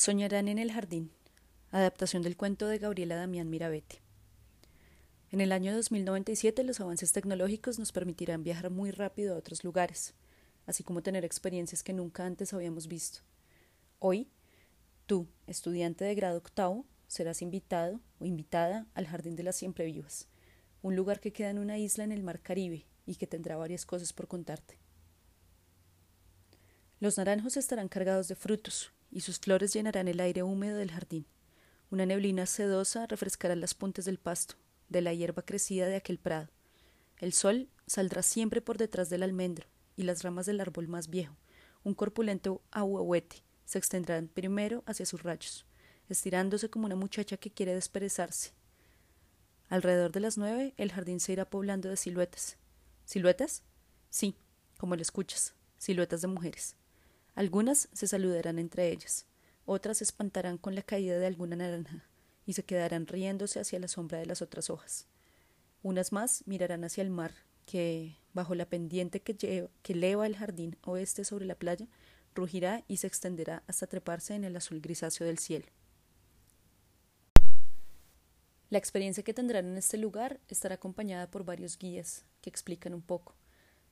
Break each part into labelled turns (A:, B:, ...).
A: Soñarán en el jardín. Adaptación del cuento de Gabriela Damián Mirabete. En el año 2097 los avances tecnológicos nos permitirán viajar muy rápido a otros lugares, así como tener experiencias que nunca antes habíamos visto. Hoy, tú, estudiante de grado octavo, serás invitado o invitada al Jardín de las Siempre Vivas, un lugar que queda en una isla en el Mar Caribe y que tendrá varias cosas por contarte. Los naranjos estarán cargados de frutos, y sus flores llenarán el aire húmedo del jardín. Una neblina sedosa refrescará las puntas del pasto, de la hierba crecida de aquel prado. El sol saldrá siempre por detrás del almendro, y las ramas del árbol más viejo, un corpulento ahuehuete, se extenderán primero hacia sus rayos, estirándose como una muchacha que quiere desperezarse. Alrededor de las nueve, el jardín se irá poblando de siluetas. ¿Siluetas? Sí, como lo escuchas, siluetas de mujeres. Algunas se saludarán entre ellas, otras se espantarán con la caída de alguna naranja y se quedarán riéndose hacia la sombra de las otras hojas. Unas más mirarán hacia el mar, que, bajo la pendiente que, que eleva el jardín oeste sobre la playa, rugirá y se extenderá hasta treparse en el azul grisáceo del cielo. La experiencia que tendrán en este lugar estará acompañada por varios guías que explican un poco,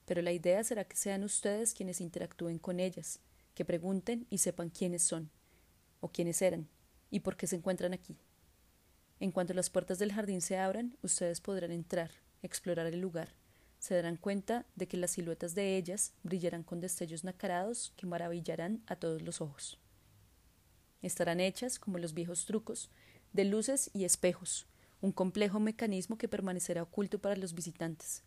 A: pero la idea será que sean ustedes quienes interactúen con ellas, que pregunten y sepan quiénes son, o quiénes eran, y por qué se encuentran aquí. En cuanto las puertas del jardín se abran, ustedes podrán entrar, explorar el lugar. Se darán cuenta de que las siluetas de ellas brillarán con destellos nacarados que maravillarán a todos los ojos. Estarán hechas, como los viejos trucos, de luces y espejos, un complejo mecanismo que permanecerá oculto para los visitantes,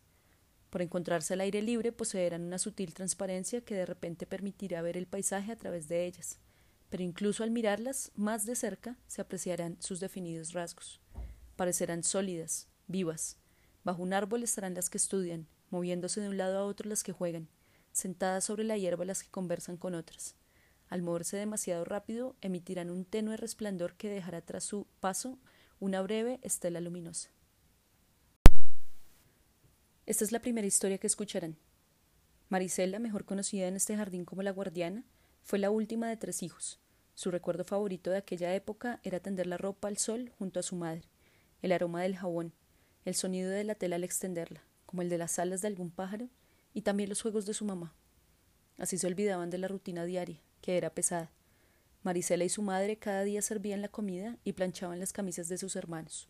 A: por encontrarse al aire libre, poseerán una sutil transparencia que de repente permitirá ver el paisaje a través de ellas, pero incluso al mirarlas más de cerca se apreciarán sus definidos rasgos. Parecerán sólidas, vivas. Bajo un árbol estarán las que estudian, moviéndose de un lado a otro las que juegan, sentadas sobre la hierba las que conversan con otras. Al moverse demasiado rápido, emitirán un tenue resplandor que dejará tras su paso una breve estela luminosa. Esta es la primera historia que escucharán. Marisela, mejor conocida en este jardín como la guardiana, fue la última de tres hijos. Su recuerdo favorito de aquella época era tender la ropa al sol junto a su madre, el aroma del jabón, el sonido de la tela al extenderla, como el de las alas de algún pájaro, y también los juegos de su mamá. Así se olvidaban de la rutina diaria, que era pesada. Marisela y su madre cada día servían la comida y planchaban las camisas de sus hermanos.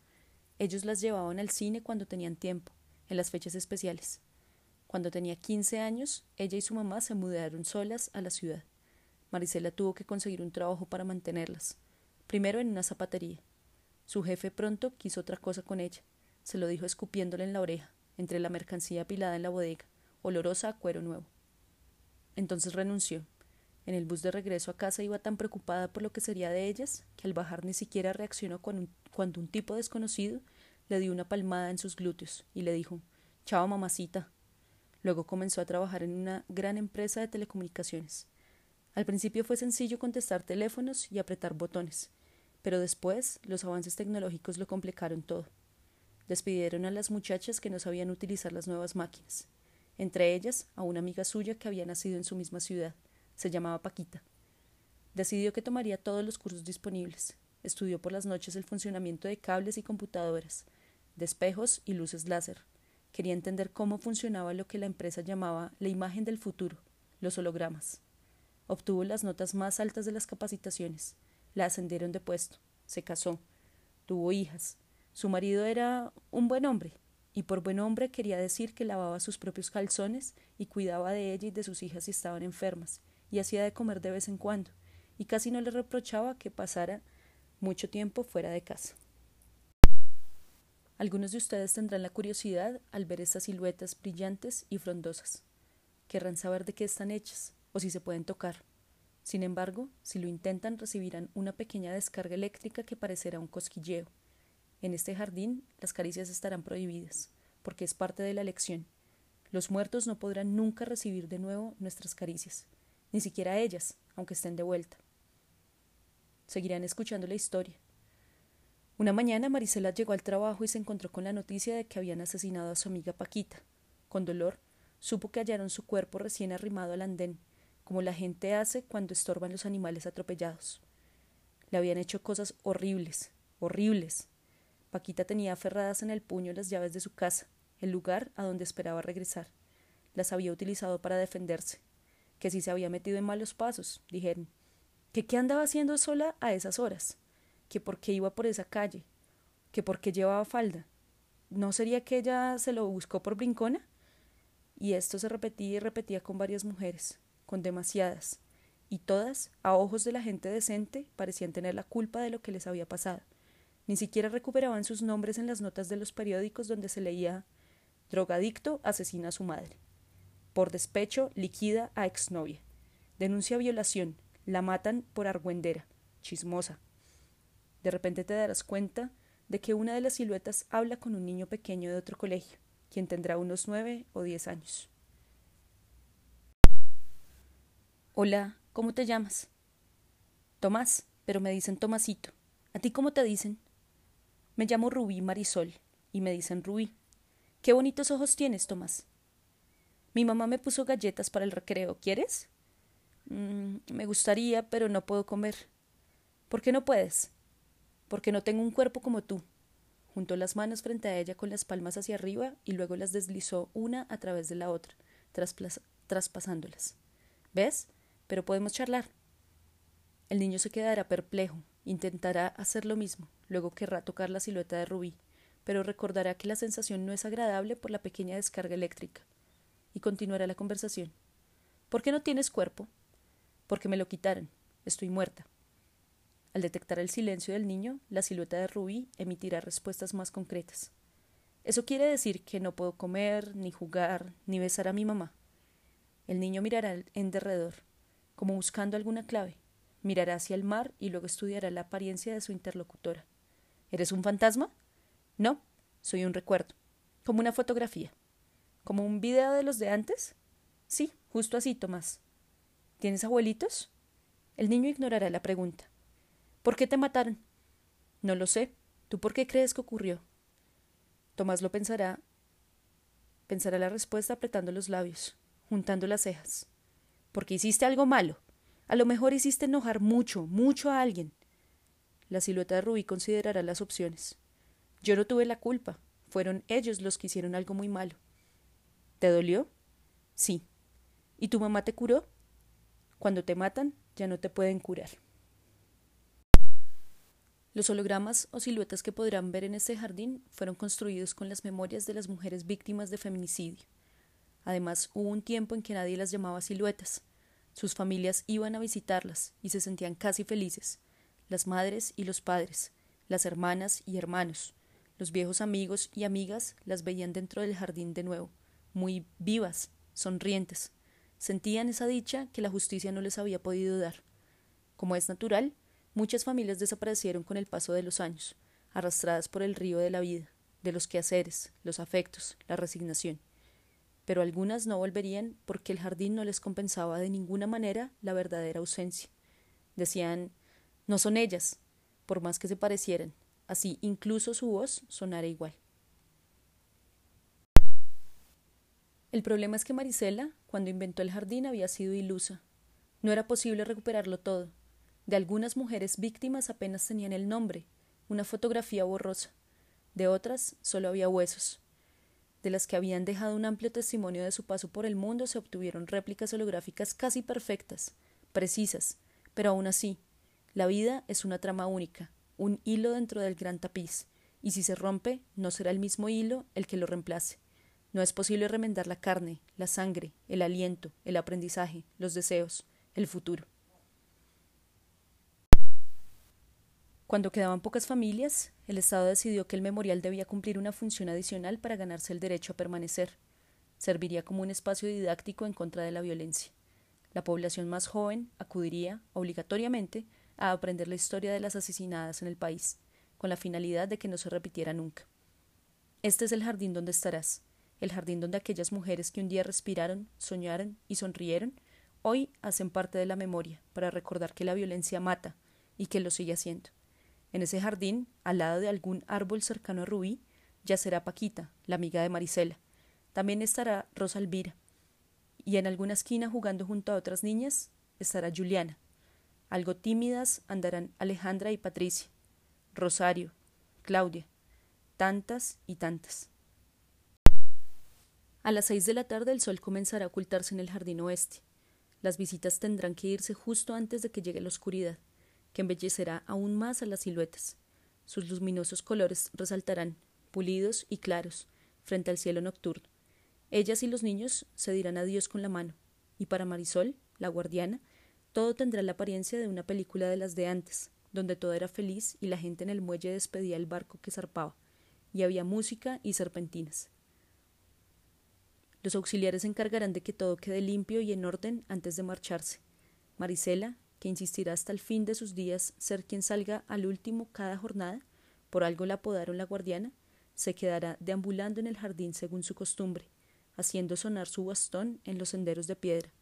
A: Ellos las llevaban al cine cuando tenían tiempo, en las fechas especiales. Cuando tenía 15 años, ella y su mamá se mudaron solas a la ciudad. Marisela tuvo que conseguir un trabajo para mantenerlas, primero en una zapatería. Su jefe pronto quiso otra cosa con ella. Se lo dijo escupiéndole en la oreja, entre la mercancía apilada en la bodega, olorosa a cuero nuevo. Entonces renunció. En el bus de regreso a casa iba tan preocupada por lo que sería de ellas que al bajar ni siquiera reaccionó cuando un tipo desconocido le dio una palmada en sus glúteos y le dijo Chao, mamacita. Luego comenzó a trabajar en una gran empresa de telecomunicaciones. Al principio fue sencillo contestar teléfonos y apretar botones, pero después los avances tecnológicos lo complicaron todo. Despidieron a las muchachas que no sabían utilizar las nuevas máquinas, entre ellas a una amiga suya que había nacido en su misma ciudad. Se llamaba Paquita. Decidió que tomaría todos los cursos disponibles. Estudió por las noches el funcionamiento de cables y computadoras, de espejos y luces láser. Quería entender cómo funcionaba lo que la empresa llamaba la imagen del futuro, los hologramas. Obtuvo las notas más altas de las capacitaciones. La ascendieron de puesto. Se casó. Tuvo hijas. Su marido era un buen hombre, y por buen hombre quería decir que lavaba sus propios calzones y cuidaba de ella y de sus hijas si estaban enfermas, y hacía de comer de vez en cuando, y casi no le reprochaba que pasara mucho tiempo fuera de casa. Algunos de ustedes tendrán la curiosidad al ver estas siluetas brillantes y frondosas. Querrán saber de qué están hechas o si se pueden tocar. Sin embargo, si lo intentan recibirán una pequeña descarga eléctrica que parecerá un cosquilleo. En este jardín las caricias estarán prohibidas, porque es parte de la lección. Los muertos no podrán nunca recibir de nuevo nuestras caricias, ni siquiera ellas, aunque estén de vuelta. Seguirán escuchando la historia, una mañana Marisela llegó al trabajo y se encontró con la noticia de que habían asesinado a su amiga Paquita. Con dolor, supo que hallaron su cuerpo recién arrimado al andén, como la gente hace cuando estorban los animales atropellados. Le habían hecho cosas horribles, horribles. Paquita tenía aferradas en el puño las llaves de su casa, el lugar a donde esperaba regresar. Las había utilizado para defenderse. Que si se había metido en malos pasos, dijeron. Que qué andaba haciendo sola a esas horas. Que por qué iba por esa calle. Que por qué llevaba falda. ¿No sería que ella se lo buscó por brincona? Y esto se repetía y repetía con varias mujeres, con demasiadas, y todas, a ojos de la gente decente, parecían tener la culpa de lo que les había pasado. Ni siquiera recuperaban sus nombres en las notas de los periódicos donde se leía drogadicto asesina a su madre. Por despecho liquida a exnovia. Denuncia violación. La matan por argüendera. Chismosa. De repente te darás cuenta de que una de las siluetas habla con un niño pequeño de otro colegio, quien tendrá unos nueve o diez años. Hola, ¿cómo te llamas? Tomás, pero me dicen Tomasito. ¿A ti cómo te dicen? Me llamo Rubí Marisol y me dicen Rubí. Qué bonitos ojos tienes, Tomás. Mi mamá me puso galletas para el recreo. ¿Quieres? Mm, me gustaría, pero no puedo comer. ¿Por qué no puedes? Porque no tengo un cuerpo como tú. Juntó las manos frente a ella con las palmas hacia arriba y luego las deslizó una a través de la otra, traspasándolas. ¿Ves? Pero podemos charlar. El niño se quedará perplejo, intentará hacer lo mismo, luego querrá tocar la silueta de Rubí, pero recordará que la sensación no es agradable por la pequeña descarga eléctrica, y continuará la conversación. ¿Por qué no tienes cuerpo? Porque me lo quitaron. Estoy muerta. Al detectar el silencio del niño, la silueta de Rubí emitirá respuestas más concretas. Eso quiere decir que no puedo comer, ni jugar, ni besar a mi mamá. El niño mirará en derredor, como buscando alguna clave. Mirará hacia el mar y luego estudiará la apariencia de su interlocutora. ¿Eres un fantasma? No, soy un recuerdo, como una fotografía. ¿Como un video de los de antes? Sí, justo así, Tomás. ¿Tienes abuelitos? El niño ignorará la pregunta. ¿Por qué te mataron? No lo sé. ¿Tú por qué crees que ocurrió? Tomás lo pensará. Pensará la respuesta apretando los labios, juntando las cejas. Porque hiciste algo malo. A lo mejor hiciste enojar mucho, mucho a alguien. La silueta de Rubí considerará las opciones. Yo no tuve la culpa. Fueron ellos los que hicieron algo muy malo. ¿Te dolió? Sí. ¿Y tu mamá te curó? Cuando te matan, ya no te pueden curar. Los hologramas o siluetas que podrán ver en este jardín fueron construidos con las memorias de las mujeres víctimas de feminicidio. Además, hubo un tiempo en que nadie las llamaba siluetas. Sus familias iban a visitarlas y se sentían casi felices, las madres y los padres, las hermanas y hermanos, los viejos amigos y amigas las veían dentro del jardín de nuevo, muy vivas, sonrientes. Sentían esa dicha que la justicia no les había podido dar. Como es natural, muchas familias desaparecieron con el paso de los años, arrastradas por el río de la vida, de los quehaceres, los afectos, la resignación. Pero algunas no volverían porque el jardín no les compensaba de ninguna manera la verdadera ausencia. Decían no son ellas, por más que se parecieran, así incluso su voz sonara igual. El problema es que Marisela, cuando inventó el jardín, había sido ilusa. No era posible recuperarlo todo. De algunas mujeres víctimas apenas tenían el nombre, una fotografía borrosa. De otras solo había huesos. De las que habían dejado un amplio testimonio de su paso por el mundo se obtuvieron réplicas holográficas casi perfectas, precisas, pero aún así, la vida es una trama única, un hilo dentro del gran tapiz, y si se rompe, no será el mismo hilo el que lo reemplace. No es posible remendar la carne, la sangre, el aliento, el aprendizaje, los deseos, el futuro. Cuando quedaban pocas familias, el Estado decidió que el memorial debía cumplir una función adicional para ganarse el derecho a permanecer. Serviría como un espacio didáctico en contra de la violencia. La población más joven acudiría, obligatoriamente, a aprender la historia de las asesinadas en el país, con la finalidad de que no se repitiera nunca. Este es el jardín donde estarás, el jardín donde aquellas mujeres que un día respiraron, soñaron y sonrieron, hoy hacen parte de la memoria para recordar que la violencia mata y que lo sigue haciendo. En ese jardín, al lado de algún árbol cercano a Rubí, yacerá Paquita, la amiga de Marisela. También estará Rosa Elvira. Y en alguna esquina jugando junto a otras niñas estará Juliana. Algo tímidas andarán Alejandra y Patricia, Rosario, Claudia, tantas y tantas. A las seis de la tarde el sol comenzará a ocultarse en el jardín oeste. Las visitas tendrán que irse justo antes de que llegue la oscuridad, que embellecerá aún más a las siluetas. Sus luminosos colores resaltarán, pulidos y claros, frente al cielo nocturno. Ellas y los niños se dirán adiós con la mano, y para Marisol, la guardiana, todo tendrá la apariencia de una película de las de antes, donde todo era feliz y la gente en el muelle despedía el barco que zarpaba, y había música y serpentinas. Los auxiliares se encargarán de que todo quede limpio y en orden antes de marcharse. Marisela, que insistirá hasta el fin de sus días ser quien salga al último cada jornada, por algo la apodaron la guardiana, se quedará deambulando en el jardín según su costumbre, haciendo sonar su bastón en los senderos de piedra,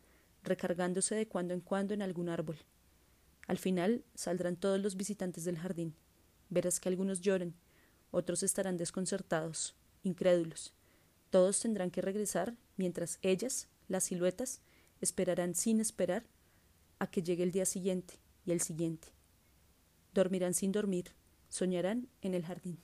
A: recargándose de cuando en cuando en algún árbol. Al final saldrán todos los visitantes del jardín. Verás que algunos lloren, otros estarán desconcertados, incrédulos. Todos tendrán que regresar, mientras ellas, las siluetas, esperarán sin esperar a que llegue el día siguiente y el siguiente. Dormirán sin dormir, soñarán en el jardín.